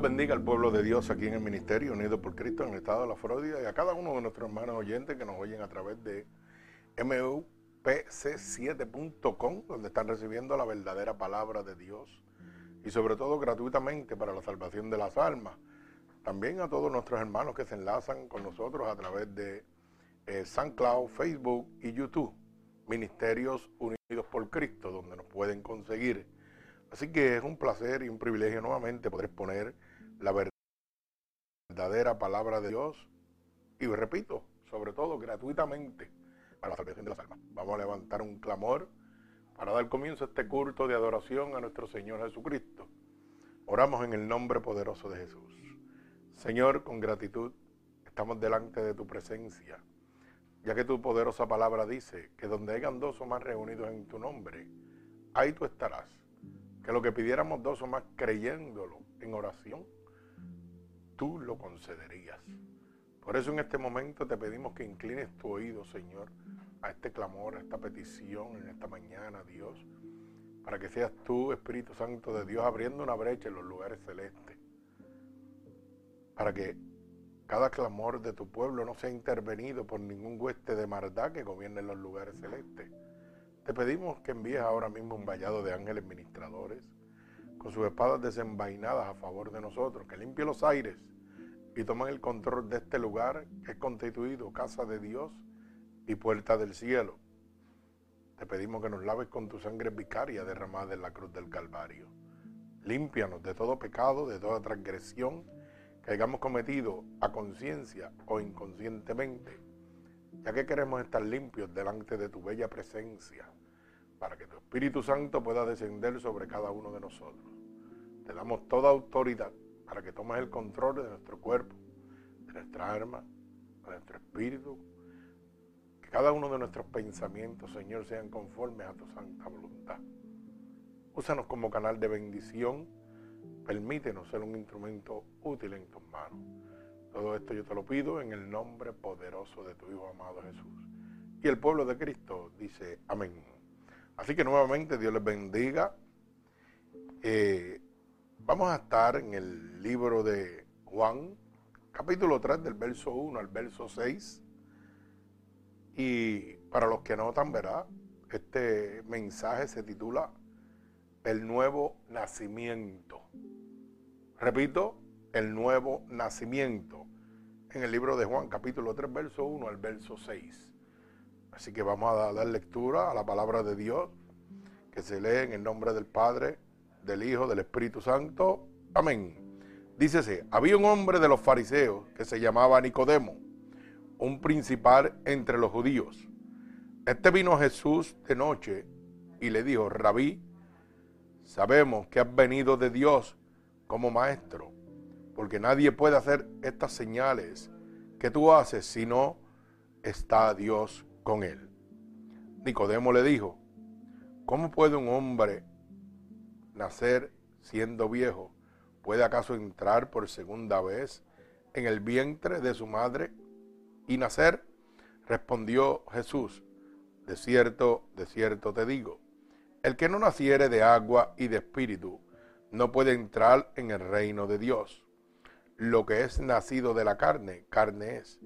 Bendiga al pueblo de Dios aquí en el Ministerio Unido por Cristo en el estado de la Florida y a cada uno de nuestros hermanos oyentes que nos oyen a través de mupc7.com, donde están recibiendo la verdadera palabra de Dios y sobre todo gratuitamente para la salvación de las almas. También a todos nuestros hermanos que se enlazan con nosotros a través de eh, SoundCloud, Facebook y YouTube, Ministerios Unidos por Cristo, donde nos pueden conseguir Así que es un placer y un privilegio nuevamente poder exponer la verdadera palabra de Dios y repito, sobre todo gratuitamente para la salvación de las almas. Vamos a levantar un clamor para dar comienzo a este culto de adoración a nuestro Señor Jesucristo. Oramos en el nombre poderoso de Jesús. Señor, con gratitud estamos delante de tu presencia, ya que tu poderosa palabra dice que donde hayan dos o más reunidos en tu nombre, ahí tú estarás que lo que pidiéramos dos o más creyéndolo en oración, tú lo concederías. Por eso en este momento te pedimos que inclines tu oído, Señor, a este clamor, a esta petición en esta mañana, Dios, para que seas tú, Espíritu Santo de Dios, abriendo una brecha en los lugares celestes, para que cada clamor de tu pueblo no sea intervenido por ningún hueste de maldad que gobierne en los lugares celestes te pedimos que envíes ahora mismo un vallado de ángeles ministradores con sus espadas desenvainadas a favor de nosotros, que limpie los aires y tomen el control de este lugar que es constituido casa de Dios y puerta del cielo. Te pedimos que nos laves con tu sangre vicaria derramada en la cruz del Calvario. Límpianos de todo pecado, de toda transgresión que hayamos cometido a conciencia o inconscientemente ya que queremos estar limpios delante de tu bella presencia, para que tu Espíritu Santo pueda descender sobre cada uno de nosotros. Te damos toda autoridad para que tomes el control de nuestro cuerpo, de nuestra alma, de nuestro espíritu, que cada uno de nuestros pensamientos, Señor, sean conformes a tu santa voluntad. Úsanos como canal de bendición, permítenos ser un instrumento útil en tus manos. Todo esto yo te lo pido en el nombre poderoso de tu Hijo amado Jesús. Y el pueblo de Cristo dice amén. Así que nuevamente Dios les bendiga. Eh, vamos a estar en el libro de Juan, capítulo 3, del verso 1 al verso 6. Y para los que notan, ¿verdad? Este mensaje se titula El nuevo nacimiento. Repito, el nuevo nacimiento en el libro de Juan, capítulo 3, verso 1 al verso 6. Así que vamos a dar lectura a la palabra de Dios, que se lee en el nombre del Padre, del Hijo, del Espíritu Santo. Amén. Dícese, había un hombre de los fariseos que se llamaba Nicodemo, un principal entre los judíos. Este vino Jesús de noche y le dijo, Rabí, sabemos que has venido de Dios como maestro porque nadie puede hacer estas señales que tú haces si no está Dios con él. Nicodemo le dijo, ¿cómo puede un hombre nacer siendo viejo? ¿Puede acaso entrar por segunda vez en el vientre de su madre y nacer? Respondió Jesús, de cierto, de cierto te digo, el que no naciere de agua y de espíritu no puede entrar en el reino de Dios lo que es nacido de la carne, carne es.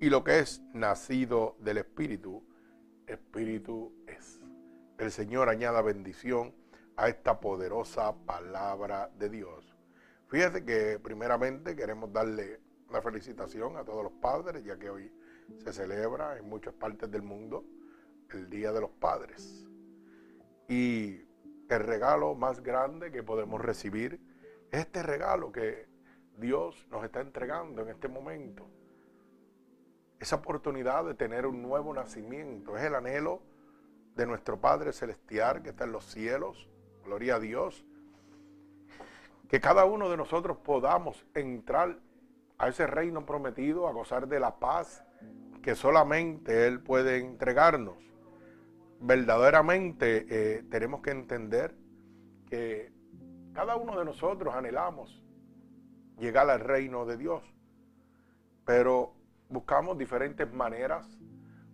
Y lo que es nacido del Espíritu, Espíritu es. El Señor añada bendición a esta poderosa palabra de Dios. Fíjate que primeramente queremos darle una felicitación a todos los padres, ya que hoy se celebra en muchas partes del mundo el Día de los Padres. Y el regalo más grande que podemos recibir es este regalo que Dios nos está entregando en este momento. Esa oportunidad de tener un nuevo nacimiento es el anhelo de nuestro Padre Celestial que está en los cielos. Gloria a Dios. Que cada uno de nosotros podamos entrar a ese reino prometido, a gozar de la paz que solamente Él puede entregarnos. Verdaderamente eh, tenemos que entender que cada uno de nosotros anhelamos llegar al reino de Dios, pero buscamos diferentes maneras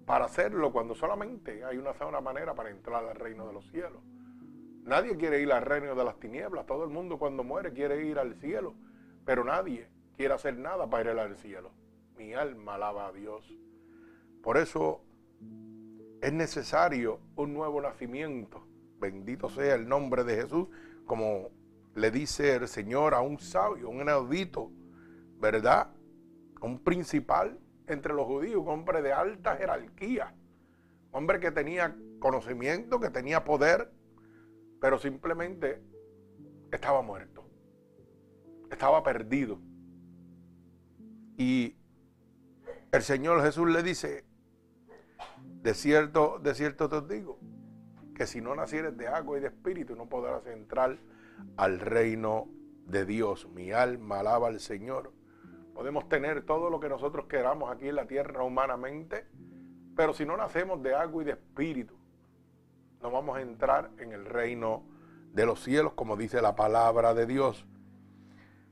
para hacerlo cuando solamente hay una sola manera para entrar al reino de los cielos. Nadie quiere ir al reino de las tinieblas, todo el mundo cuando muere quiere ir al cielo, pero nadie quiere hacer nada para ir al cielo. Mi alma alaba a Dios. Por eso es necesario un nuevo nacimiento. Bendito sea el nombre de Jesús, como le dice el Señor a un sabio, un inaudito, ¿verdad? Un principal entre los judíos, un hombre de alta jerarquía, un hombre que tenía conocimiento, que tenía poder, pero simplemente estaba muerto, estaba perdido. Y el Señor Jesús le dice, de cierto, de cierto te digo, que si no nacieres de agua y de espíritu no podrás entrar al reino de Dios. Mi alma alaba al Señor. Podemos tener todo lo que nosotros queramos aquí en la tierra humanamente, pero si no nacemos de agua y de espíritu, no vamos a entrar en el reino de los cielos, como dice la palabra de Dios.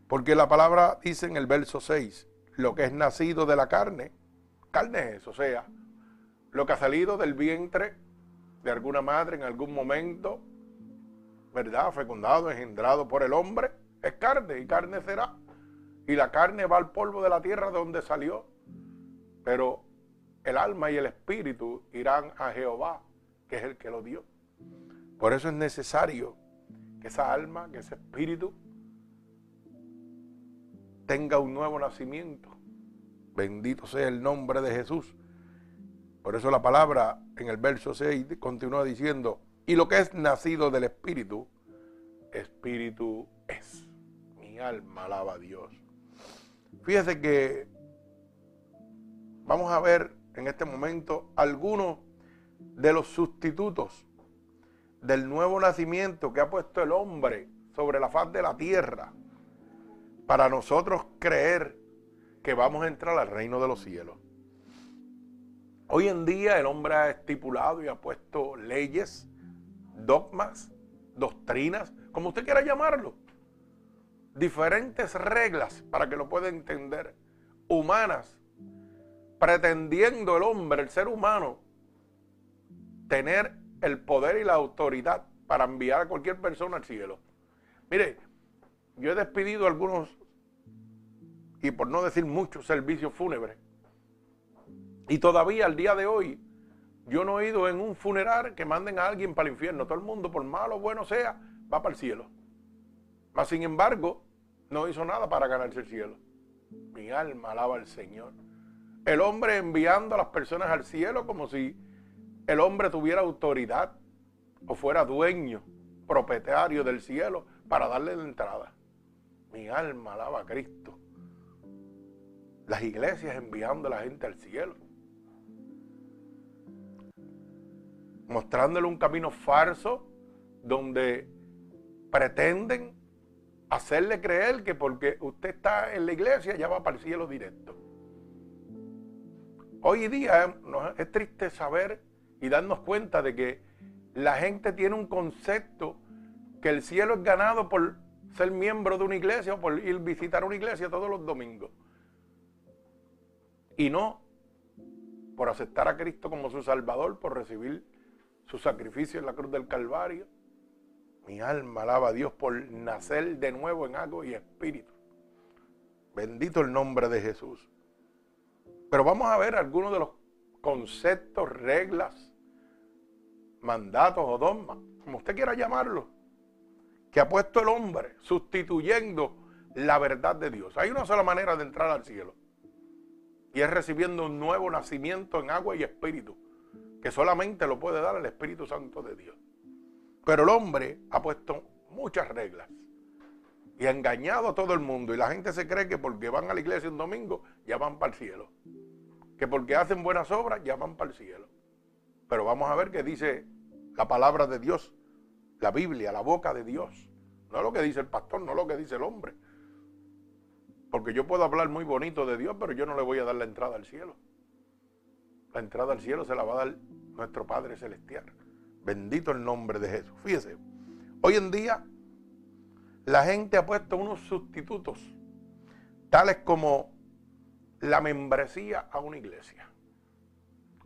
Porque la palabra dice en el verso 6, lo que es nacido de la carne, carne es, o sea, lo que ha salido del vientre de alguna madre en algún momento, ¿verdad? Fecundado, engendrado por el hombre, es carne y carne será. Y la carne va al polvo de la tierra de donde salió. Pero el alma y el espíritu irán a Jehová, que es el que lo dio. Por eso es necesario que esa alma, que ese espíritu tenga un nuevo nacimiento. Bendito sea el nombre de Jesús. Por eso la palabra en el verso 6 continúa diciendo, y lo que es nacido del Espíritu, Espíritu es. Mi alma alaba a Dios. Fíjese que vamos a ver en este momento algunos de los sustitutos del nuevo nacimiento que ha puesto el hombre sobre la faz de la tierra para nosotros creer que vamos a entrar al reino de los cielos. Hoy en día el hombre ha estipulado y ha puesto leyes, dogmas, doctrinas, como usted quiera llamarlo, diferentes reglas para que lo pueda entender, humanas, pretendiendo el hombre, el ser humano, tener el poder y la autoridad para enviar a cualquier persona al cielo. Mire, yo he despedido algunos, y por no decir muchos, servicios fúnebres y todavía al día de hoy, yo no he ido en un funeral que manden a alguien para el infierno. Todo el mundo, por malo o bueno sea, va para el cielo. Mas sin embargo, no hizo nada para ganarse el cielo. Mi alma alaba al Señor. El hombre enviando a las personas al cielo como si el hombre tuviera autoridad o fuera dueño, propietario del cielo para darle la entrada. Mi alma alaba a Cristo. Las iglesias enviando a la gente al cielo. mostrándole un camino falso donde pretenden hacerle creer que porque usted está en la iglesia ya va para el cielo directo. Hoy día es triste saber y darnos cuenta de que la gente tiene un concepto que el cielo es ganado por ser miembro de una iglesia o por ir a visitar una iglesia todos los domingos. Y no por aceptar a Cristo como su Salvador, por recibir su sacrificio en la cruz del Calvario. Mi alma alaba a Dios por nacer de nuevo en agua y espíritu. Bendito el nombre de Jesús. Pero vamos a ver algunos de los conceptos, reglas, mandatos o dogmas, como usted quiera llamarlo, que ha puesto el hombre sustituyendo la verdad de Dios. Hay una sola manera de entrar al cielo y es recibiendo un nuevo nacimiento en agua y espíritu que solamente lo puede dar el Espíritu Santo de Dios. Pero el hombre ha puesto muchas reglas y ha engañado a todo el mundo. Y la gente se cree que porque van a la iglesia un domingo ya van para el cielo. Que porque hacen buenas obras ya van para el cielo. Pero vamos a ver qué dice la palabra de Dios, la Biblia, la boca de Dios. No lo que dice el pastor, no lo que dice el hombre. Porque yo puedo hablar muy bonito de Dios, pero yo no le voy a dar la entrada al cielo. La entrada al cielo se la va a dar nuestro Padre Celestial. Bendito el nombre de Jesús. Fíjese, hoy en día la gente ha puesto unos sustitutos, tales como la membresía a una iglesia.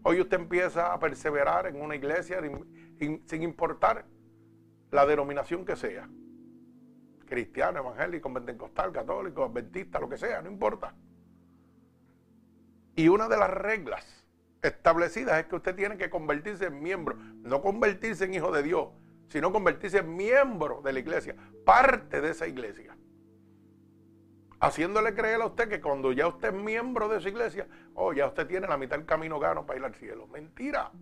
Hoy usted empieza a perseverar en una iglesia sin importar la denominación que sea. Cristiano, evangélico, pentecostal, católico, adventista, lo que sea, no importa. Y una de las reglas establecidas es que usted tiene que convertirse en miembro, no convertirse en hijo de Dios, sino convertirse en miembro de la iglesia, parte de esa iglesia haciéndole creer a usted que cuando ya usted es miembro de esa iglesia, oh, ya usted tiene la mitad del camino gano para ir al cielo. Mentira.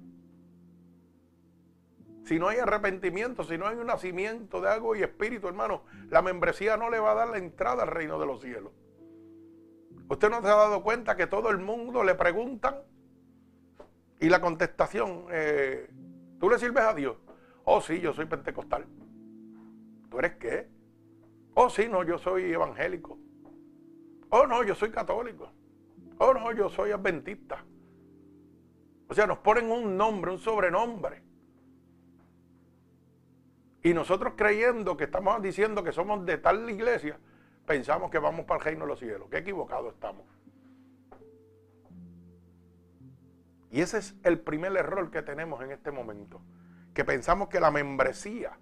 Si no hay arrepentimiento, si no hay un nacimiento de algo y espíritu, hermano, la membresía no le va a dar la entrada al reino de los cielos. Usted no se ha dado cuenta que todo el mundo le preguntan y la contestación, eh, ¿tú le sirves a Dios? Oh, sí, yo soy pentecostal. ¿Tú eres qué? Oh, sí, no, yo soy evangélico. Oh, no, yo soy católico. Oh, no, yo soy adventista. O sea, nos ponen un nombre, un sobrenombre. Y nosotros creyendo que estamos diciendo que somos de tal iglesia, pensamos que vamos para el reino de los cielos. Qué equivocado estamos. Y ese es el primer error que tenemos en este momento. Que pensamos que la membresía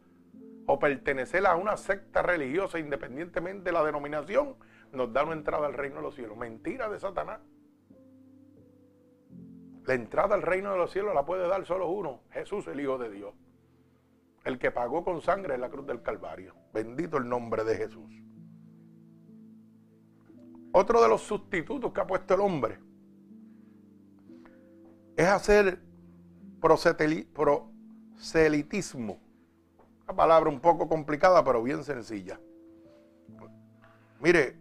o pertenecer a una secta religiosa, independientemente de la denominación, nos da una entrada al reino de los cielos. Mentira de Satanás. La entrada al reino de los cielos la puede dar solo uno, Jesús el Hijo de Dios. El que pagó con sangre en la cruz del Calvario. Bendito el nombre de Jesús. Otro de los sustitutos que ha puesto el hombre es hacer proselitismo. Una palabra un poco complicada, pero bien sencilla. Mire,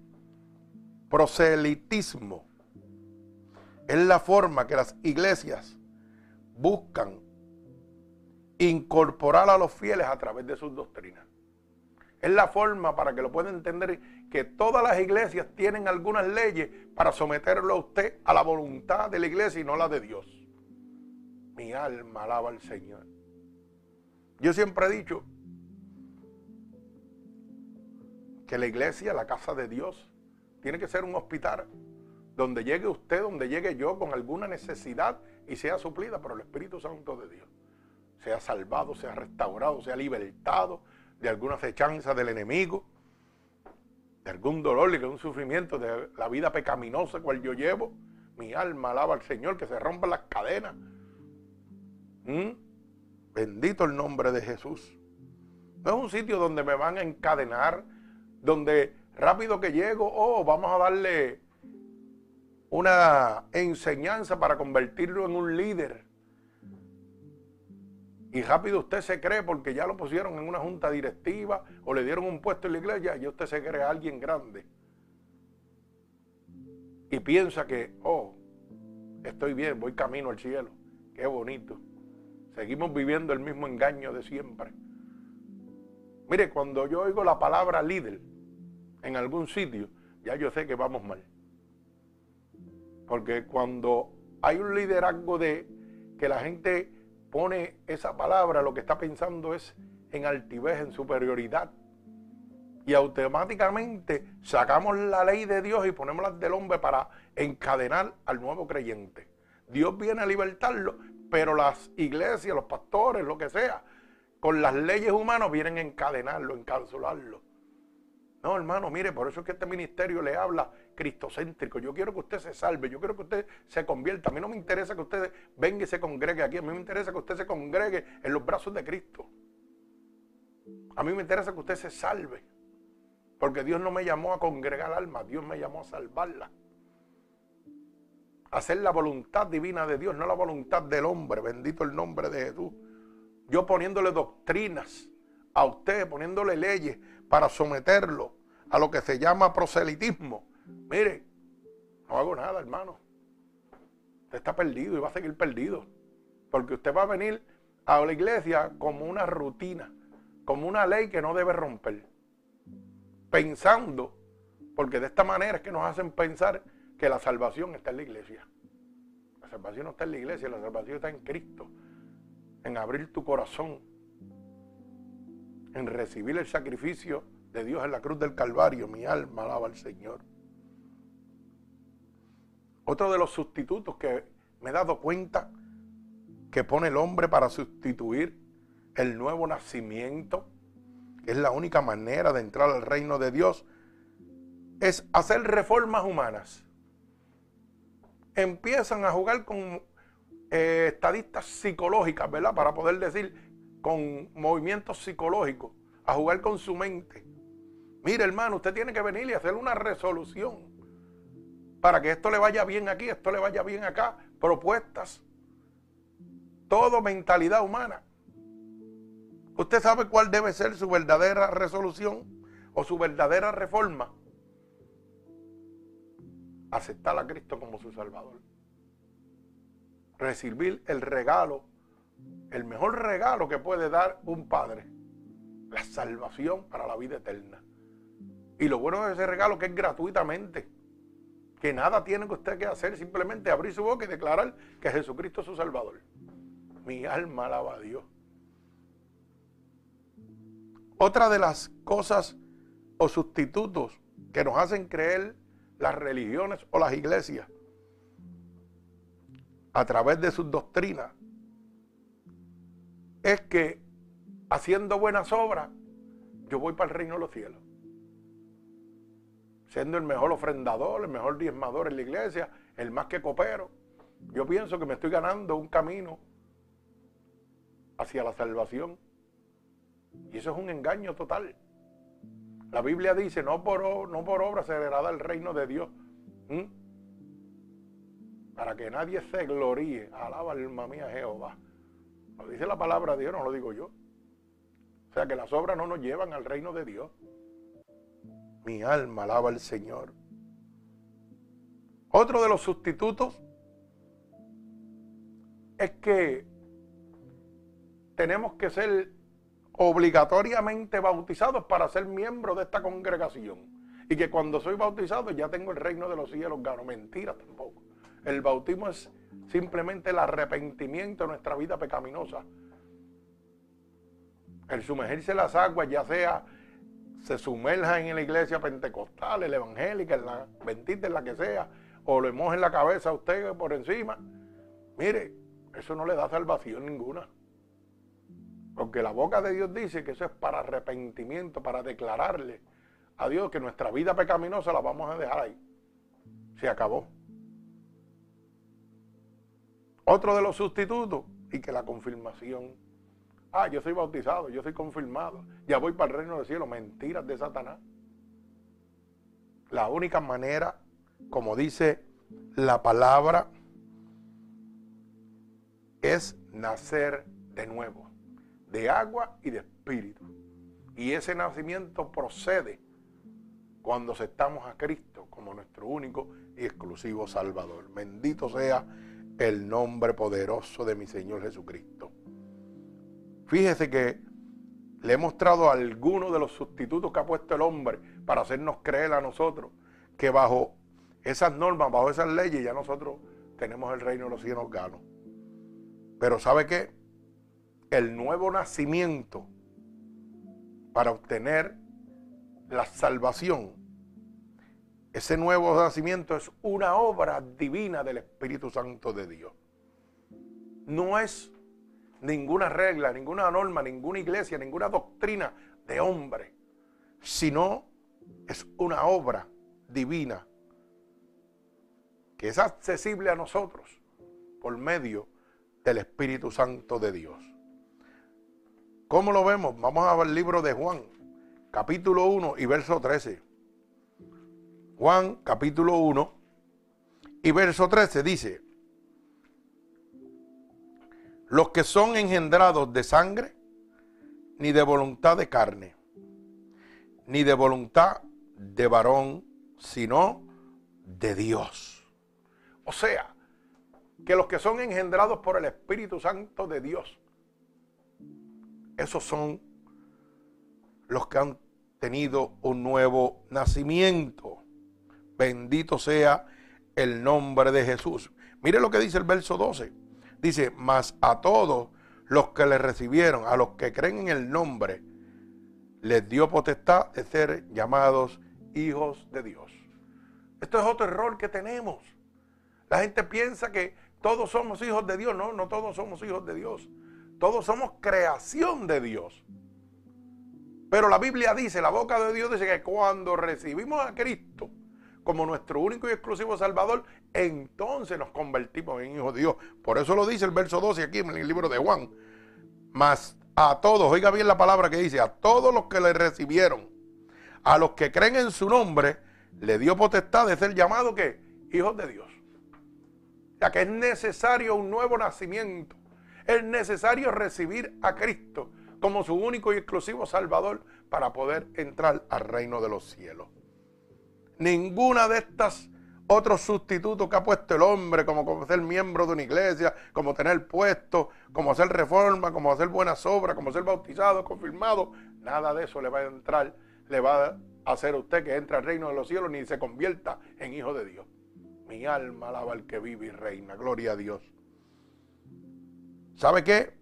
proselitismo es la forma que las iglesias buscan incorporar a los fieles a través de sus doctrinas. Es la forma para que lo pueda entender que todas las iglesias tienen algunas leyes para someterlo a usted a la voluntad de la iglesia y no la de Dios. Mi alma alaba al Señor. Yo siempre he dicho que la iglesia, la casa de Dios, tiene que ser un hospital donde llegue usted, donde llegue yo con alguna necesidad y sea suplida por el Espíritu Santo de Dios. Sea salvado, sea restaurado, sea libertado de alguna fechanza del enemigo, de algún dolor de un sufrimiento de la vida pecaminosa cual yo llevo. Mi alma alaba al Señor, que se rompan las cadenas. ¿Mm? Bendito el nombre de Jesús. No es un sitio donde me van a encadenar, donde rápido que llego, oh, vamos a darle una enseñanza para convertirlo en un líder. Y rápido usted se cree porque ya lo pusieron en una junta directiva o le dieron un puesto en la iglesia y usted se cree alguien grande. Y piensa que, oh, estoy bien, voy camino al cielo. Qué bonito. Seguimos viviendo el mismo engaño de siempre. Mire, cuando yo oigo la palabra líder, en algún sitio, ya yo sé que vamos mal. Porque cuando hay un liderazgo de que la gente pone esa palabra, lo que está pensando es en altivez, en superioridad. Y automáticamente sacamos la ley de Dios y ponemos la del hombre para encadenar al nuevo creyente. Dios viene a libertarlo, pero las iglesias, los pastores, lo que sea, con las leyes humanas vienen a encadenarlo, encapsularlo. No, hermano, mire, por eso es que este ministerio le habla cristocéntrico. Yo quiero que usted se salve, yo quiero que usted se convierta. A mí no me interesa que usted venga y se congregue aquí, a mí me interesa que usted se congregue en los brazos de Cristo. A mí me interesa que usted se salve. Porque Dios no me llamó a congregar almas, Dios me llamó a salvarla. Hacer la voluntad divina de Dios, no la voluntad del hombre. Bendito el nombre de Jesús. Yo poniéndole doctrinas a usted, poniéndole leyes para someterlo a lo que se llama proselitismo. Mire, no hago nada, hermano. Usted está perdido y va a seguir perdido. Porque usted va a venir a la iglesia como una rutina, como una ley que no debe romper. Pensando Porque de esta manera es que nos hacen pensar que la salvación está en la iglesia. La salvación no está en la iglesia, la salvación está en Cristo. En abrir tu corazón. En recibir el sacrificio de Dios en la cruz del Calvario. Mi alma alaba al Señor. Otro de los sustitutos que me he dado cuenta que pone el hombre para sustituir el nuevo nacimiento, que es la única manera de entrar al reino de Dios, es hacer reformas humanas. Empiezan a jugar con eh, estadistas psicológicas, ¿verdad? Para poder decir, con movimientos psicológicos, a jugar con su mente. Mire, hermano, usted tiene que venir y hacer una resolución para que esto le vaya bien aquí, esto le vaya bien acá, propuestas. Todo mentalidad humana. ¿Usted sabe cuál debe ser su verdadera resolución o su verdadera reforma? Aceptar a Cristo como su Salvador. Recibir el regalo, el mejor regalo que puede dar un padre, la salvación para la vida eterna. Y lo bueno de ese regalo que es gratuitamente que nada tiene que usted que hacer, simplemente abrir su boca y declarar que Jesucristo es su Salvador. Mi alma alaba a Dios. Otra de las cosas o sustitutos que nos hacen creer las religiones o las iglesias a través de sus doctrinas es que haciendo buenas obras yo voy para el reino de los cielos siendo el mejor ofrendador, el mejor diezmador en la iglesia, el más que coopero. Yo pienso que me estoy ganando un camino hacia la salvación. Y eso es un engaño total. La Biblia dice, no por, no por obra se heredará el reino de Dios. ¿Mm? Para que nadie se gloríe. Alaba alma mía Jehová. Lo dice la palabra de Dios, no lo digo yo. O sea que las obras no nos llevan al reino de Dios. Mi alma alaba al Señor. Otro de los sustitutos es que tenemos que ser obligatoriamente bautizados para ser miembros de esta congregación. Y que cuando soy bautizado ya tengo el reino de los cielos gano. Mentira tampoco. El bautismo es simplemente el arrepentimiento de nuestra vida pecaminosa. El sumergirse en las aguas, ya sea se sumerja en la iglesia pentecostal, la evangélica, en la bendita, en la que sea, o le mojen la cabeza a usted por encima. Mire, eso no le da salvación ninguna. Porque la boca de Dios dice que eso es para arrepentimiento, para declararle a Dios que nuestra vida pecaminosa la vamos a dejar ahí. Se acabó. Otro de los sustitutos y que la confirmación Ah, yo soy bautizado, yo soy confirmado, ya voy para el reino del cielo. Mentiras de Satanás. La única manera, como dice la palabra, es nacer de nuevo, de agua y de espíritu. Y ese nacimiento procede cuando aceptamos a Cristo como nuestro único y exclusivo Salvador. Bendito sea el nombre poderoso de mi Señor Jesucristo. Fíjese que le he mostrado algunos de los sustitutos que ha puesto el hombre para hacernos creer a nosotros que bajo esas normas, bajo esas leyes, ya nosotros tenemos el reino de los cielos ganos. Pero ¿sabe qué? El nuevo nacimiento para obtener la salvación, ese nuevo nacimiento es una obra divina del Espíritu Santo de Dios. No es ninguna regla, ninguna norma, ninguna iglesia, ninguna doctrina de hombre, sino es una obra divina que es accesible a nosotros por medio del Espíritu Santo de Dios. ¿Cómo lo vemos? Vamos a ver el libro de Juan, capítulo 1 y verso 13. Juan, capítulo 1 y verso 13 dice, los que son engendrados de sangre, ni de voluntad de carne, ni de voluntad de varón, sino de Dios. O sea, que los que son engendrados por el Espíritu Santo de Dios, esos son los que han tenido un nuevo nacimiento. Bendito sea el nombre de Jesús. Mire lo que dice el verso 12. Dice, mas a todos los que le recibieron, a los que creen en el nombre, les dio potestad de ser llamados hijos de Dios. Esto es otro error que tenemos. La gente piensa que todos somos hijos de Dios. No, no todos somos hijos de Dios. Todos somos creación de Dios. Pero la Biblia dice, la boca de Dios dice que cuando recibimos a Cristo como nuestro único y exclusivo Salvador, entonces nos convertimos en hijos de Dios. Por eso lo dice el verso 12 aquí en el libro de Juan. Mas a todos, oiga bien la palabra que dice, a todos los que le recibieron, a los que creen en su nombre, le dio potestad de ser llamados que hijos de Dios. Ya que es necesario un nuevo nacimiento. Es necesario recibir a Cristo como su único y exclusivo Salvador para poder entrar al reino de los cielos. Ninguna de estas otros sustitutos que ha puesto el hombre, como, ser miembro de una iglesia, como tener puesto, como hacer reforma, como hacer buenas obras, como ser bautizado, confirmado, nada de eso le va a entrar, le va a hacer a usted que entre al reino de los cielos ni se convierta en hijo de Dios. Mi alma alaba al que vive y reina. Gloria a Dios. ¿Sabe qué?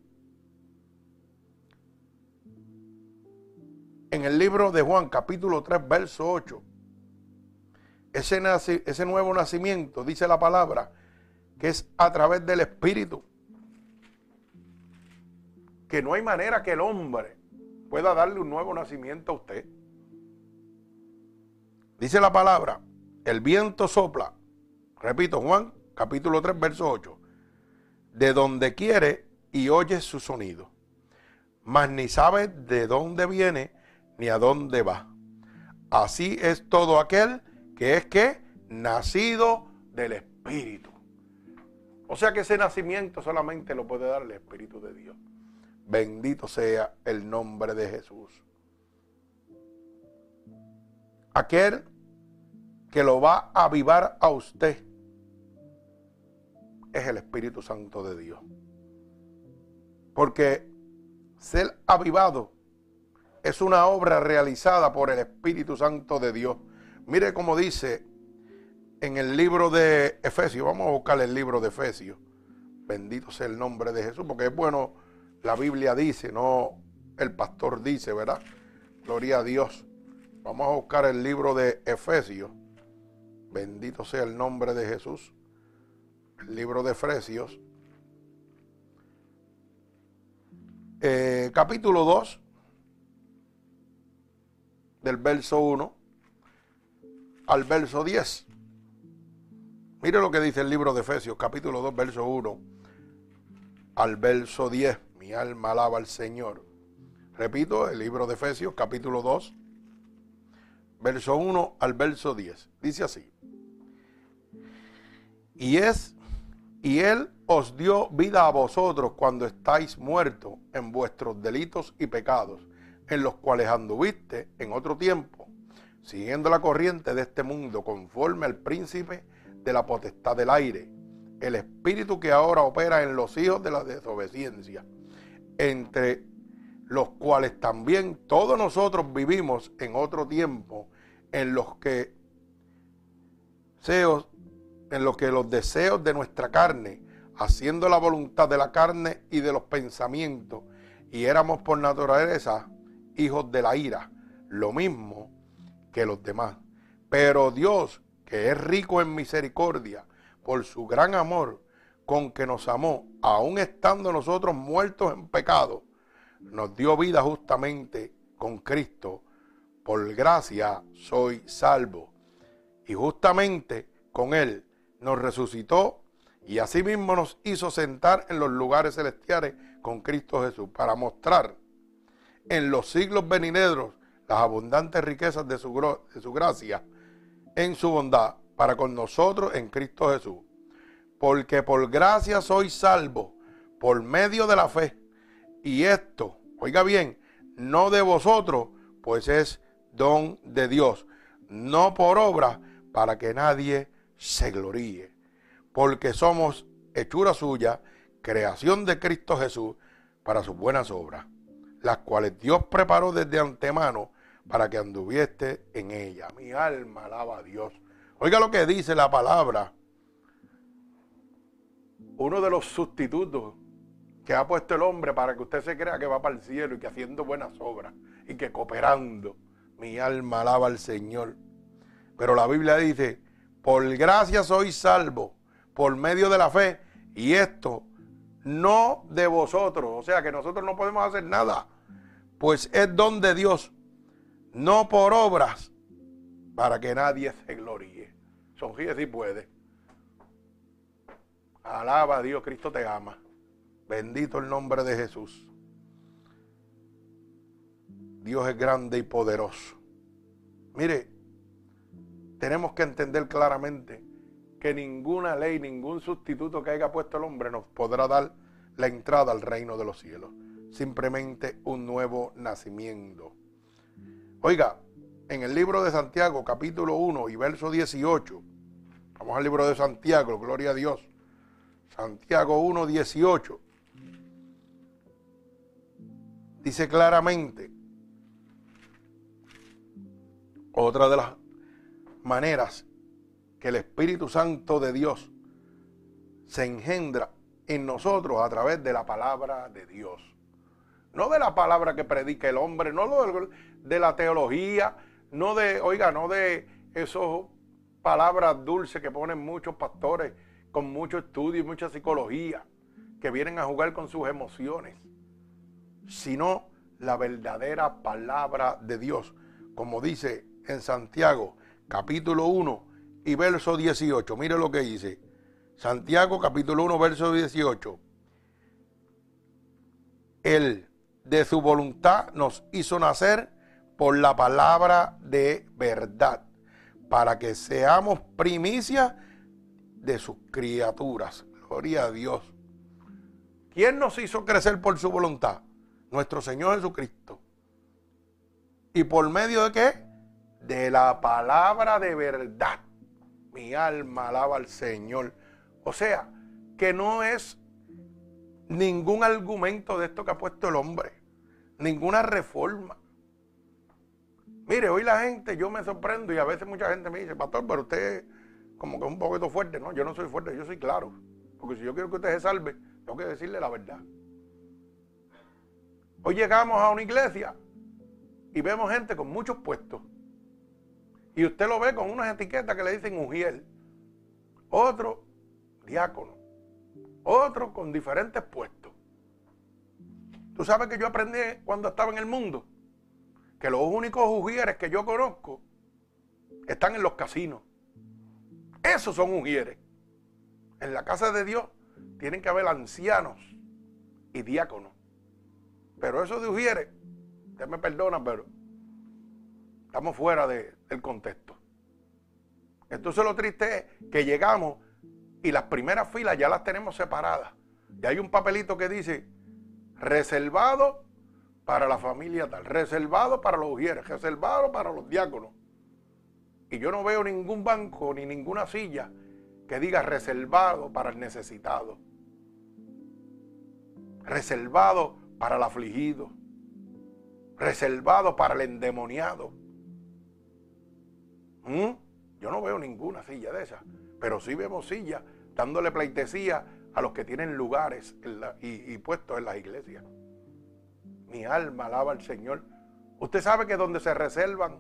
En el libro de Juan, capítulo 3, verso 8, ese, nuevo nacimiento, dice la palabra, que es a través del Espíritu. Que no hay manera que el hombre pueda darle un nuevo nacimiento a usted. Dice la palabra, el viento sopla Repito, Juan capítulo 3, verso 8. De donde quiere y oye su sonido, mas ni sabe de dónde viene ni a dónde va. Así es todo aquel que es que nacido del Espíritu. O sea que ese nacimiento solamente lo puede dar el Espíritu de Dios. Bendito sea el nombre de Jesús. Aquel que lo va a avivar a usted es el Espíritu Santo de Dios. Porque ser avivado es una obra realizada por el Espíritu Santo de Dios. Mire cómo dice en el libro de Efesios, vamos a buscar el libro de Efesios. Bendito sea el nombre de Jesús, porque es bueno, la Biblia dice, no el pastor dice, ¿verdad? Gloria a Dios. Vamos a buscar el libro de Efesios. Bendito sea el nombre de Jesús el libro de Efesios, eh, capítulo 2, del verso 1 al verso 10. Mire lo que dice el libro de Efesios, capítulo 2, verso 1 al verso 10. Mi alma alaba al Señor. Repito, el libro de Efesios, capítulo 2, verso 1 al verso 10. Dice así. Y es y Él os dio vida a vosotros cuando estáis muertos en vuestros delitos y pecados, en los cuales anduviste en otro tiempo, siguiendo la corriente de este mundo, conforme al príncipe de la potestad del aire, el espíritu que ahora opera en los hijos de la desobediencia, entre los cuales también todos nosotros vivimos en otro tiempo, en los que seos en lo que los deseos de nuestra carne, haciendo la voluntad de la carne y de los pensamientos, y éramos por naturaleza hijos de la ira, lo mismo que los demás. Pero Dios, que es rico en misericordia, por su gran amor con que nos amó, aun estando nosotros muertos en pecado, nos dio vida justamente con Cristo. Por gracia soy salvo. Y justamente con Él nos resucitó y asimismo nos hizo sentar en los lugares celestiales con Cristo Jesús para mostrar en los siglos venideros las abundantes riquezas de su, gracia en su bondad para con nosotros en Cristo Jesús. Porque por gracia soy salvo por medio de la fe. Y esto, oiga bien, no de vosotros, pues es don de Dios, no por obra, para que nadie se gloríe, porque somos hechura suya, creación de Cristo Jesús para sus buenas obras, las cuales Dios preparó desde antemano para que anduvieste en ella. Mi alma alaba a Dios Oiga lo que dice la palabra. Uno de los sustitutos que ha puesto el hombre para que usted se crea que va para el cielo y que haciendo buenas obras y que cooperando, mi alma alaba al Señor. Pero la Biblia dice, por gracia soy salvo, por medio de la fe, y esto no de vosotros, o sea que nosotros no podemos hacer nada, pues es don de Dios, no por obras, para que nadie se gloríe. Sonríe si puede. Alaba a Dios, Cristo te ama. Bendito el nombre de Jesús. Dios es grande y poderoso. Mire, tenemos que entender claramente que ninguna ley, ningún sustituto que haya puesto el hombre nos podrá dar la entrada al reino de los cielos. Simplemente un nuevo nacimiento. Oiga, en el libro de Santiago, capítulo 1 y verso 18, vamos al libro de Santiago, gloria a Dios. Santiago 1, 18. Dice claramente, otra de las maneras que el Espíritu Santo de Dios se engendra en nosotros a través de la palabra de Dios. No de la palabra que predica el hombre, no de la teología, no de, oiga, no de esas palabras dulces que ponen muchos pastores con mucho estudio y mucha psicología, que vienen a jugar con sus emociones, sino la verdadera palabra de Dios, como dice en Santiago capítulo 1 y verso 18. Mire lo que dice. Santiago capítulo 1 verso 18. Él de su voluntad nos hizo nacer por la palabra de verdad, para que seamos primicia de sus criaturas. Gloria a Dios. ¿Quién nos hizo crecer por su voluntad? Nuestro Señor Jesucristo. ¿Y por medio de qué? de la palabra de verdad. Mi alma alaba al Señor. O sea, que no es ningún argumento de esto que ha puesto el hombre, ninguna reforma. Mire, hoy la gente, yo me sorprendo y a veces mucha gente me dice, pastor, pero usted como que es un poquito fuerte. No, yo no soy fuerte, yo soy claro. Porque si yo quiero que usted se salve, tengo que decirle la verdad. Hoy llegamos a una iglesia y vemos gente con muchos puestos. Y usted lo ve con unas etiquetas que le dicen Ujiel. Otro, diácono. Otro con diferentes puestos. Tú sabes que yo aprendí cuando estaba en el mundo que los únicos ujieres que yo conozco están en los casinos. Esos son ujieres. En la casa de Dios tienen que haber ancianos y diáconos. Pero eso de ujieres, usted me perdona, pero estamos fuera de, el contexto. Entonces lo triste es que llegamos y las primeras filas ya las tenemos separadas. Y hay un papelito que dice reservado para la familia tal, reservado para los ujieres, reservado para los diáconos. Y yo no veo ningún banco ni ninguna silla que diga reservado para el necesitado, reservado para el afligido, reservado para el endemoniado. ¿Mm? Yo no veo ninguna silla de esas, pero sí vemos sillas dándole pleitesía a los que tienen lugares y, puestos en las iglesias. Mi alma alaba al Señor. Usted sabe que donde se reservan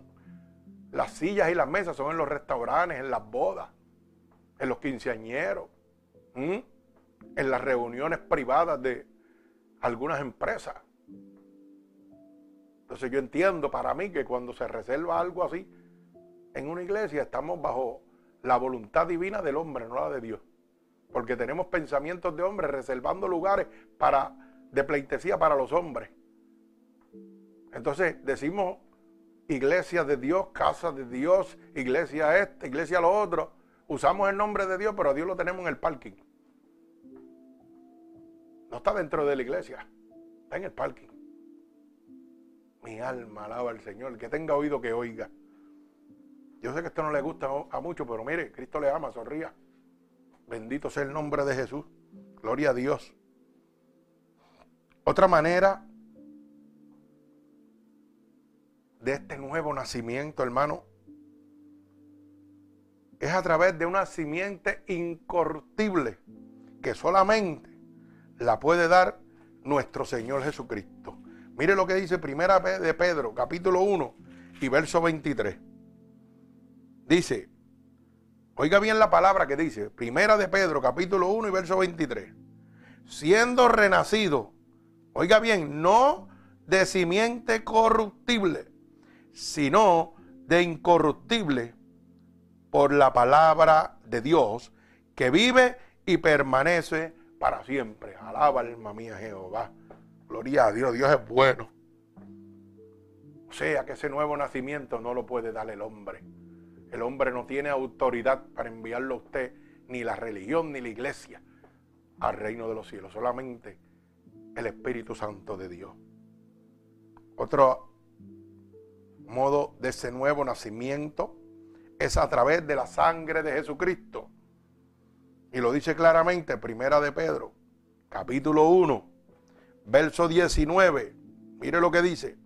las sillas y las mesas son en los restaurantes, en las bodas, en los quinceañeros, en las reuniones privadas de algunas empresas. Entonces yo entiendo para mí que cuando se reserva algo así, en una iglesia estamos bajo la voluntad divina del hombre, no la de Dios. Porque tenemos pensamientos de hombres reservando lugares para, de pleitesía para los hombres. Entonces decimos iglesia de Dios, casa de Dios, iglesia esta, iglesia lo otro. Usamos el nombre de Dios, pero a Dios lo tenemos en el parking. No está dentro de la iglesia, está en el parking. Mi alma alaba al Señor, que tenga oído que oiga. Yo sé que esto no le gusta a mucho, pero mire, Cristo le ama, sonría. Bendito sea el nombre de Jesús. Gloria a Dios. Otra manera de este nuevo nacimiento, hermano, es a través de una simiente incorruptible que solamente la puede dar nuestro Señor Jesucristo. Mire lo que dice Primera de Pedro, capítulo 1 y verso 23. Dice, oiga bien la palabra que dice, Primera de Pedro, capítulo 1 y verso 23. Siendo renacido, oiga bien, no de simiente corruptible, sino de incorruptible por la palabra de Dios que vive y permanece para siempre. Alaba alma mía Jehová. Gloria a Dios, Dios es bueno. O sea que ese nuevo nacimiento no lo puede dar el hombre. El hombre no tiene autoridad para enviarlo a usted, ni la religión, ni la iglesia, al reino de los cielos. Solamente el Espíritu Santo de Dios. Otro modo de ese nuevo nacimiento es a través de la sangre de Jesucristo. Y lo dice claramente Primera de Pedro, capítulo 1, verso 19. Mire lo que dice.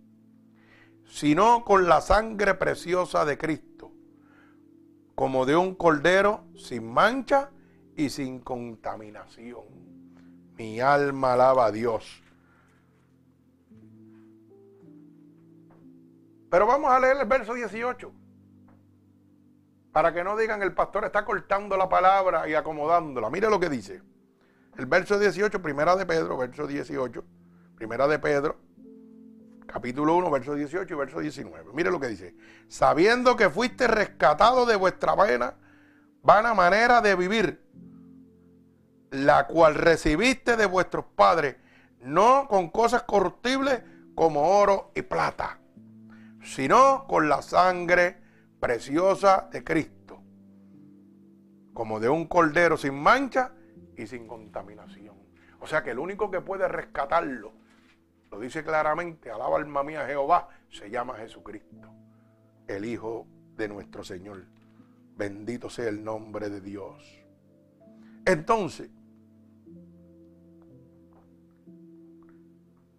Sino con la sangre preciosa de Cristo, como de un cordero sin mancha y sin contaminación. Mi alma alaba a Dios. Pero vamos a leer el verso 18. Para que no digan el pastor está cortando la palabra y acomodándola. Mire lo que dice. El verso 18, primera de Pedro, verso 18. Primera de Pedro, capítulo 1, verso 18 y verso 19. Mire lo que dice. Sabiendo que fuiste rescatado de vuestra vana, vana manera de vivir, la cual recibiste de vuestros padres, no con cosas corruptibles como oro y plata, sino con la sangre preciosa de Cristo, como de un cordero sin mancha y sin contaminación. O sea que el único que puede rescatarlo, lo dice claramente, alaba alma mía Jehová, se llama Jesucristo, el Hijo de nuestro Señor. Bendito sea el nombre de Dios. Entonces,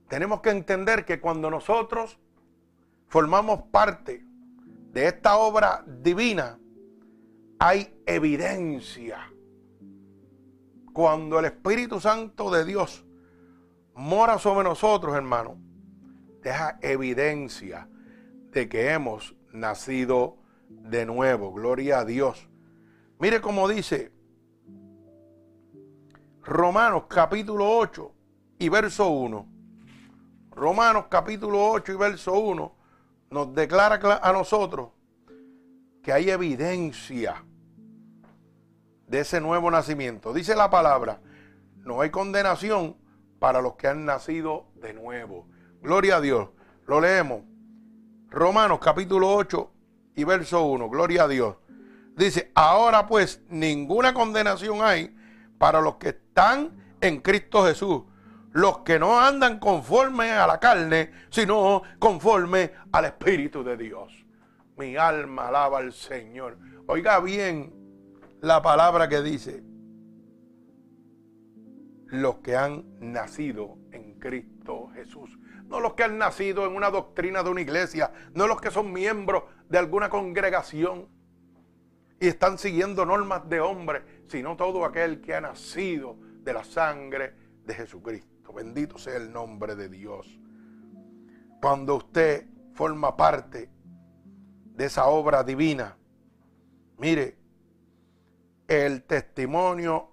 tenemos que entender que cuando nosotros formamos parte de esta obra divina hay evidencia. Cuando el Espíritu Santo de Dios mora sobre nosotros, hermano, deja evidencia de que hemos nacido de nuevo. Gloria a Dios. Mire cómo dice Romanos capítulo 8 y verso 1. Romanos capítulo 8 y verso 1 nos declara a nosotros que hay evidencia de ese nuevo nacimiento. Dice la palabra, no hay condenación para los que han nacido de nuevo. Gloria a Dios. Lo leemos. Romanos capítulo 8 y verso 1. Gloria a Dios. Dice, ahora pues ninguna condenación hay para los que están en Cristo Jesús los que no andan conforme a la carne, sino conforme al Espíritu de Dios. Mi alma alaba al Señor. Oiga bien la palabra que dice, los que han nacido en Cristo Jesús. No los que han nacido en una doctrina de una iglesia, no los que son miembros de alguna congregación y están siguiendo normas de hombre, sino todo aquel que ha nacido de la sangre de Jesucristo. Bendito sea el nombre de Dios. Cuando usted forma parte de esa obra divina, mire, el testimonio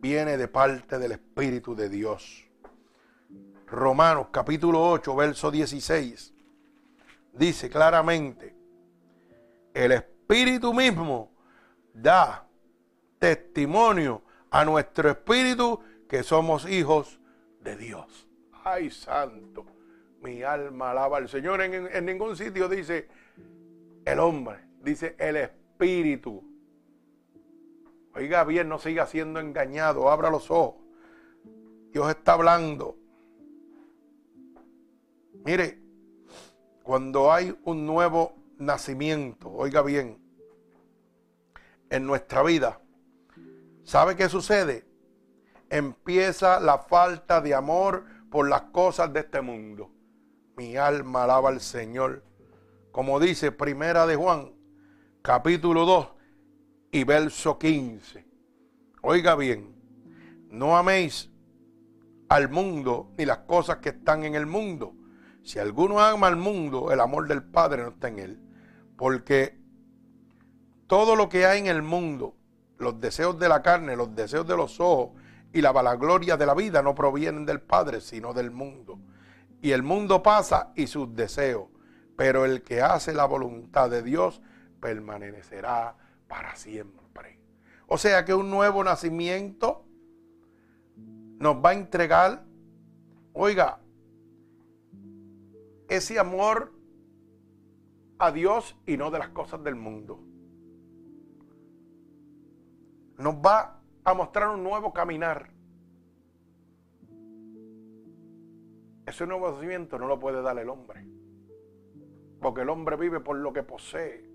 viene de parte del Espíritu de Dios. Romanos capítulo 8, verso 16, dice claramente, el Espíritu mismo da testimonio a nuestro espíritu que somos hijos de Dios. Ay, santo, mi alma alaba al Señor. En, ningún sitio dice el hombre, dice el espíritu. Oiga bien, no siga siendo engañado, abra los ojos. Dios está hablando. Mire, cuando hay un nuevo nacimiento, oiga bien, en nuestra vida, ¿sabe qué sucede? Empieza la falta de amor por las cosas de este mundo. Mi alma alaba al Señor. Como dice Primera de Juan, capítulo 2 y verso 15. Oiga bien, no améis al mundo ni las cosas que están en el mundo. Si alguno ama al mundo, el amor del Padre no está en él. Porque todo lo que hay en el mundo, los deseos de la carne, los deseos de los ojos y la vanagloria de la vida no provienen del Padre, sino del mundo. Y el mundo pasa y sus deseos, pero el que hace la voluntad de Dios permanecerá para siempre. O sea que un nuevo nacimiento nos va a entregar, oiga, ese amor a Dios y no de las cosas del mundo. Nos va a mostrar un nuevo caminar. Ese nuevo nacimiento no lo puede dar el hombre. Porque el hombre vive por lo que posee,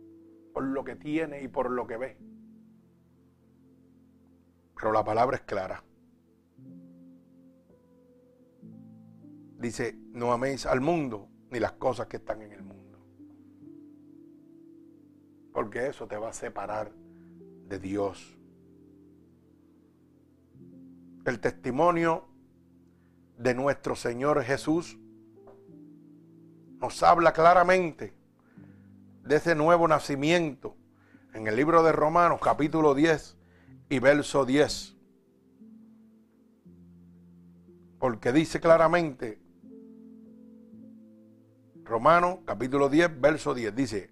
por lo que tiene y por lo que ve. Pero la palabra es clara. Dice, no améis al mundo ni las cosas que están en el mundo. Porque eso te va a separar de Dios. El testimonio de nuestro Señor Jesús nos habla claramente de ese nuevo nacimiento en el libro de Romanos capítulo 10 y verso 10. Porque dice claramente Romanos capítulo 10, verso 10 dice,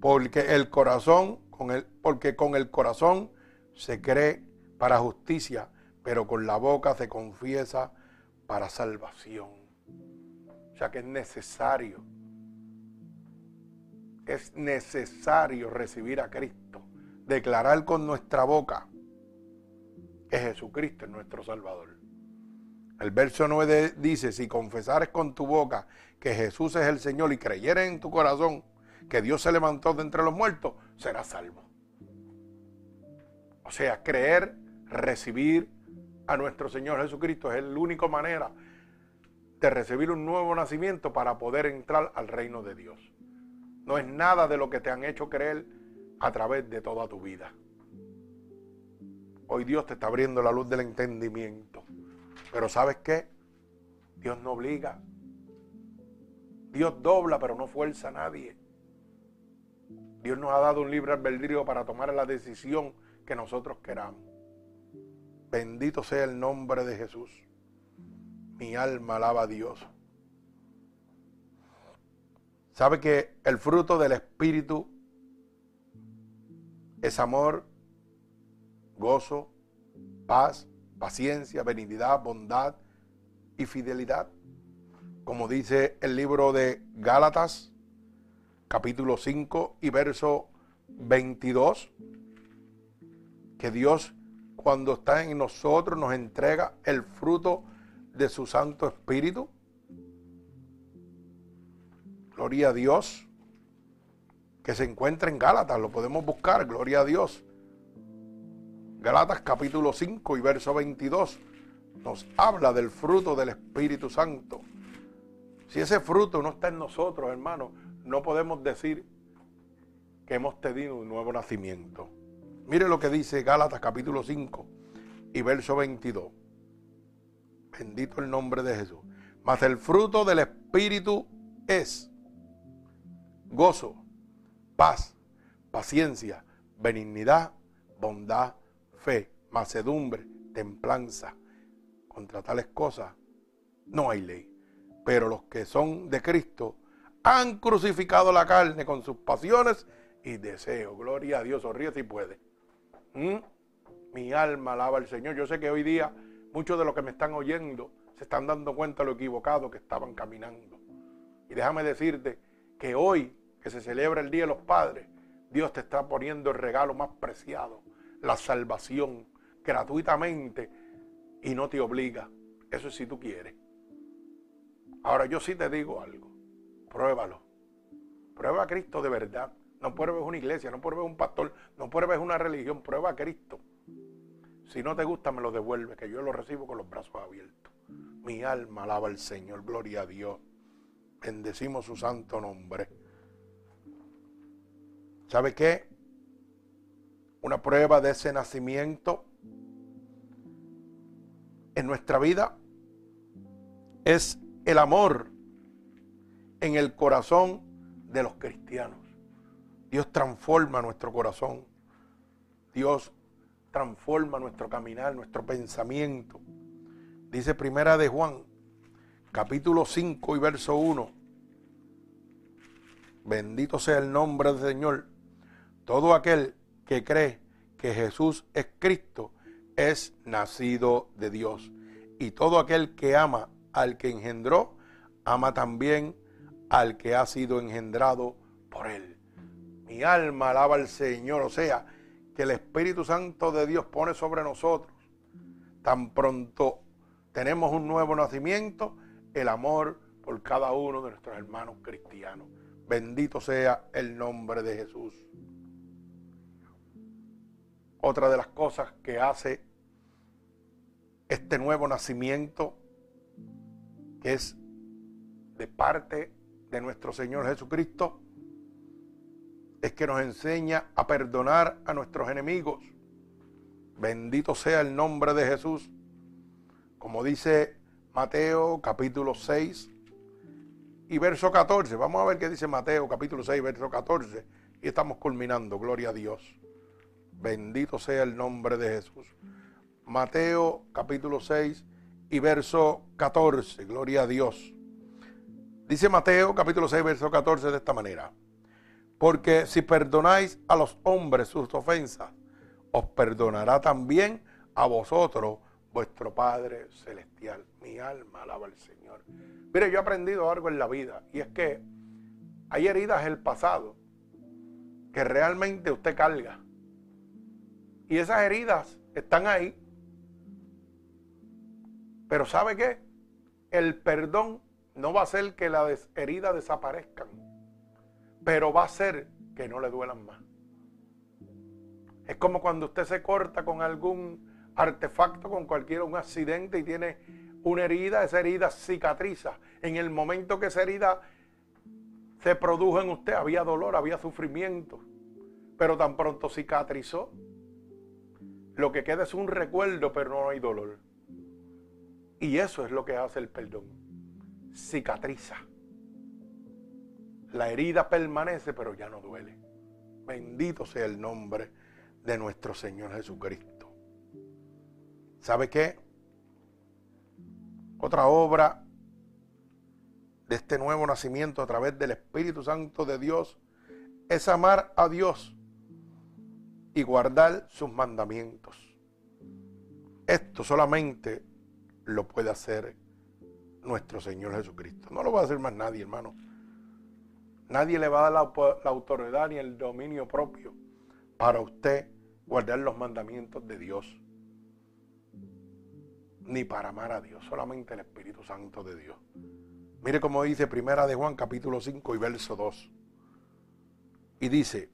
porque el corazón, con el, porque con el corazón se cree para justicia, pero con la boca se confiesa para salvación. Sea que es necesario, es necesario recibir a Cristo, declarar con nuestra boca que Jesucristo es nuestro Salvador. El verso 9 dice, si confesares con tu boca que Jesús es el Señor y creyeres en tu corazón que Dios se levantó de entre los muertos, serás salvo. O sea, creer, recibir a nuestro Señor Jesucristo es la única manera de recibir un nuevo nacimiento para poder entrar al reino de Dios. No es nada de lo que te han hecho creer a través de toda tu vida. Hoy Dios te está abriendo la luz del entendimiento. Pero ¿sabes qué? Dios no obliga. Dios dobla, pero no fuerza a nadie. Dios nos ha dado un libre albedrío para tomar la decisión que nosotros queramos. Bendito sea el nombre de Jesús. Mi alma alaba a Dios. ¿Sabe que el fruto del Espíritu es amor, gozo, paz, paciencia, benignidad, bondad y fidelidad. Como dice el libro de Gálatas, capítulo 5 y verso 22, que Dios cuando está en nosotros nos entrega el fruto de su Santo Espíritu. Gloria a Dios, que se encuentra en Gálatas, lo podemos buscar, gloria a Dios. Galatas capítulo 5 y verso 22 nos habla del fruto del Espíritu Santo. Si ese fruto no está en nosotros, hermano, no podemos decir que hemos tenido un nuevo nacimiento. Mire lo que dice Gálatas capítulo 5 y verso 22. Bendito el nombre de Jesús. Mas el fruto del Espíritu es gozo, paz, paciencia, benignidad, bondad, fe, macedumbre, templanza. Contra tales cosas no hay ley. Pero los que son de Cristo han crucificado la carne con sus pasiones y deseos. Gloria a Dios, sonríe si puede. ¿Mm? Mi alma alaba al Señor. Yo sé que hoy día muchos de los que me están oyendo se están dando cuenta de lo equivocado que estaban caminando. Y déjame decirte que hoy que se celebra el Día de los Padres, Dios te está poniendo el regalo más preciado la salvación gratuitamente y no te obliga. Eso es si tú quieres. Ahora yo sí te digo algo. Pruébalo. Prueba a Cristo de verdad. No pruebes una iglesia, no pruebes un pastor, no pruebes una religión. Prueba a Cristo. Si no te gusta, me lo devuelve, que yo lo recibo con los brazos abiertos. Mi alma alaba al Señor. Gloria a Dios. Bendecimos su santo nombre. ¿Sabe qué? una prueba de ese nacimiento en nuestra vida es el amor en el corazón de los cristianos. Dios transforma nuestro corazón. Dios transforma nuestro caminar, nuestro pensamiento. Dice Primera de Juan, capítulo 5 y verso 1. Bendito sea el nombre del Señor. Todo aquel que cree que Jesús es Cristo es nacido de Dios. Y todo aquel que ama al que engendró, ama también al que ha sido engendrado por él. Mi alma alaba al Señor, o sea, que el Espíritu Santo de Dios pone sobre nosotros. Tan pronto tenemos un nuevo nacimiento, el amor por cada uno de nuestros hermanos cristianos. Bendito sea el nombre de Jesús. Otra de las cosas que hace este nuevo nacimiento, que es de parte de nuestro Señor Jesucristo, es que nos enseña a perdonar a nuestros enemigos. Bendito sea el nombre de Jesús. Como dice Mateo capítulo 6 y verso 14. Vamos a ver qué dice Mateo capítulo 6, verso 14. Y estamos culminando. Gloria a Dios. Bendito sea el nombre de Jesús. Mateo capítulo 6 y verso 14. Gloria a Dios. Dice Mateo capítulo 6, verso 14 de esta manera. Porque si perdonáis a los hombres sus ofensas, os perdonará también a vosotros vuestro Padre Celestial. Mi alma alaba al Señor. Mire, yo he aprendido algo en la vida y es que hay heridas del pasado que realmente usted carga. Y esas heridas están ahí. Pero ¿sabe qué? El perdón no va a ser que las heridas desaparezcan pero va a ser que no le duelan más. Es como cuando usted se corta con algún artefacto, con cualquier un accidente y tiene una herida, esa herida cicatriza. En el momento que esa herida se produjo en usted, había dolor, había sufrimiento, pero tan pronto cicatrizó, lo que queda es un recuerdo, pero no hay dolor. Y eso es lo que hace el perdón. Cicatriza. La herida permanece, pero ya no duele. Bendito sea el nombre de nuestro Señor Jesucristo. ¿Sabe qué? Otra obra de este nuevo nacimiento a través del Espíritu Santo de Dios es amar a Dios y guardar sus mandamientos. Esto solamente lo puede hacer nuestro Señor Jesucristo. No lo va a hacer más nadie, hermano. Nadie le va a dar la, autoridad ni el dominio propio para usted guardar los mandamientos de Dios. Ni para amar a Dios, solamente el Espíritu Santo de Dios. Mire cómo dice Primera de Juan capítulo 5 y verso 2. Y dice,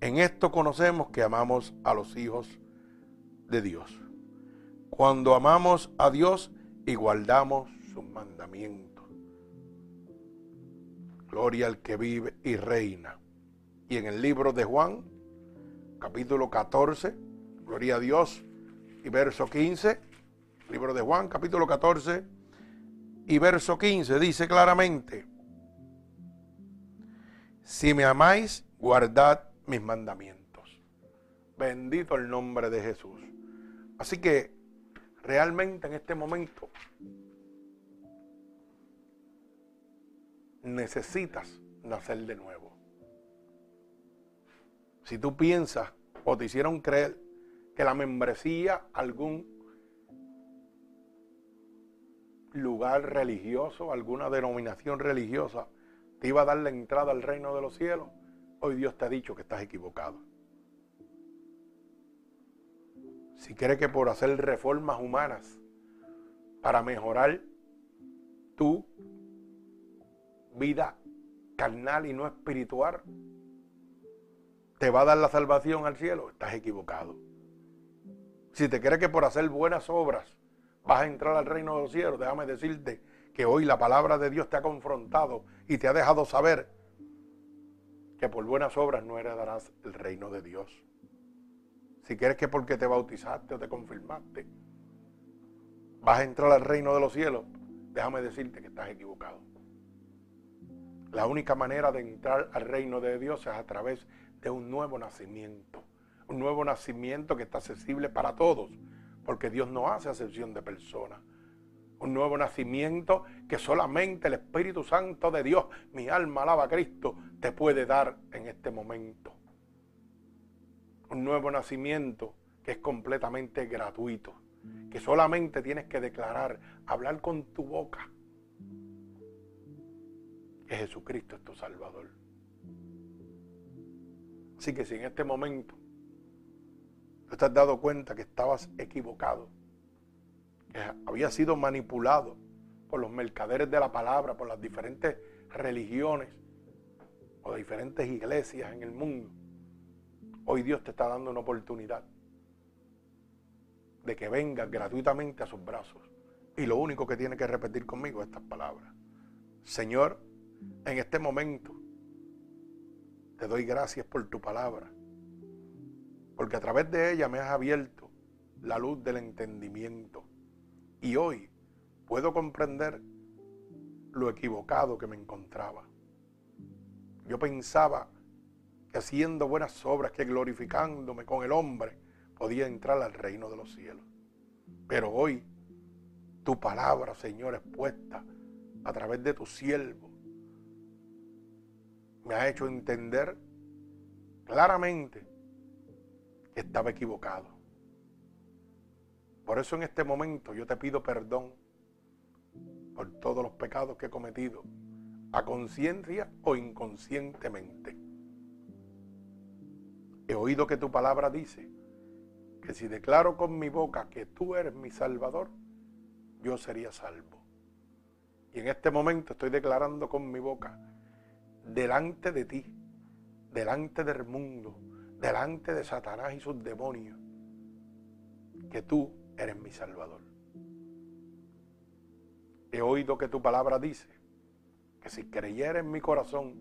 en esto conocemos que amamos a los hijos de Dios. Cuando amamos a Dios y guardamos sus mandamientos. Gloria al que vive y reina. Y en el libro de Juan, capítulo 14, gloria a Dios, y verso 15, libro de Juan, capítulo 14, y verso 15, dice claramente, si me amáis, guardad mis mandamientos. Bendito el nombre de Jesús. Así que realmente en este momento necesitas nacer de nuevo. Si tú piensas o te hicieron creer que la membresía, algún lugar religioso, alguna denominación religiosa, te iba a dar la entrada al reino de los cielos, hoy Dios te ha dicho que estás equivocado. Si crees que por hacer reformas humanas para mejorar tú vida carnal y no espiritual, te va a dar la salvación al cielo, estás equivocado. Si te crees que por hacer buenas obras vas a entrar al reino de los cielos, déjame decirte que hoy la palabra de Dios te ha confrontado y te ha dejado saber que por buenas obras no heredarás el reino de Dios. Si quieres que porque te bautizaste o te confirmaste, vas a entrar al reino de los cielos, déjame decirte que estás equivocado. La única manera de entrar al reino de Dios es a través de un nuevo nacimiento. Un nuevo nacimiento que está accesible para todos, porque Dios no hace acepción de personas. Un nuevo nacimiento que solamente el Espíritu Santo de Dios, mi alma alaba a Cristo, te puede dar en este momento. Un nuevo nacimiento que es completamente gratuito, que solamente tienes que declarar, hablar con tu boca que Jesucristo es tu Salvador. Así que si en este momento tú te has dado cuenta que estabas equivocado, que había sido manipulado por los mercaderes de la palabra, por las diferentes religiones o diferentes iglesias en el mundo, hoy Dios te está dando una oportunidad de que vengas gratuitamente a sus brazos. Y lo único que tiene que repetir conmigo es estas palabras. Señor, en este momento te doy gracias por tu palabra, porque a través de ella me has abierto la luz del entendimiento y hoy puedo comprender lo equivocado que me encontraba. Yo pensaba que haciendo buenas obras, que glorificándome con el hombre, podía entrar al reino de los cielos. Pero hoy tu palabra, Señor, expuesta a través de tu siervo, me ha hecho entender claramente que estaba equivocado. Por eso en este momento yo te pido perdón por todos los pecados que he cometido, a conciencia o inconscientemente. He oído que tu palabra dice que si declaro con mi boca que tú eres mi Salvador, yo sería salvo. Y en este momento estoy declarando con mi boca delante de ti, delante del mundo, delante de Satanás y sus demonios, que tú eres mi Salvador. He oído que tu palabra dice que si creyera en mi corazón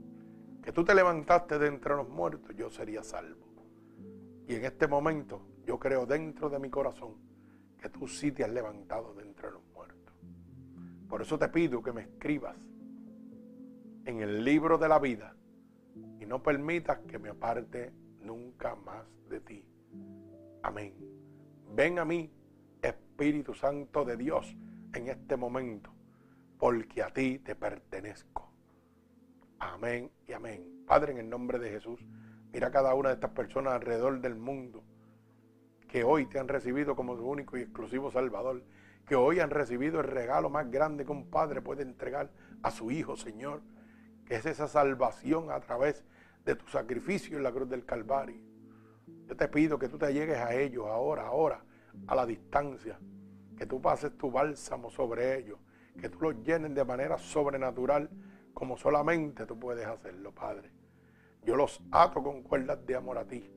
que tú te levantaste de entre los muertos, yo sería salvo. Y en este momento yo creo dentro de mi corazón que tú sí te has levantado de entre los muertos. Por eso te pido que me escribas en el libro de la vida y no permitas que me aparte nunca más de ti. Amén. Ven a mí, Espíritu Santo de Dios, en este momento, porque a ti te pertenezco. Amén y amén. Padre, en el nombre de Jesús, mira a cada una de estas personas alrededor del mundo que hoy te han recibido como su único y exclusivo Salvador, que hoy han recibido el regalo más grande que un padre puede entregar a su hijo, Señor es esa salvación a través de tu sacrificio en la cruz del Calvario. Yo te pido que tú te llegues a ellos ahora, ahora, a la distancia, que tú pases tu bálsamo sobre ellos, que tú los llenes de manera sobrenatural como solamente tú puedes hacerlo, Padre. Yo los ato con cuerdas de amor a ti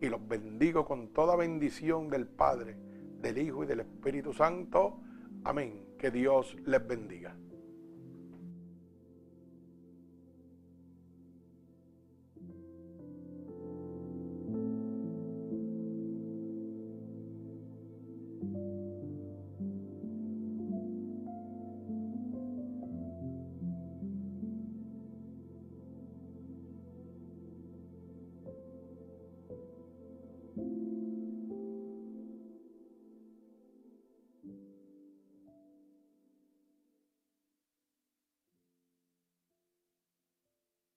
y los bendigo con toda bendición del Padre, del Hijo y del Espíritu Santo. Amén. Que Dios les bendiga.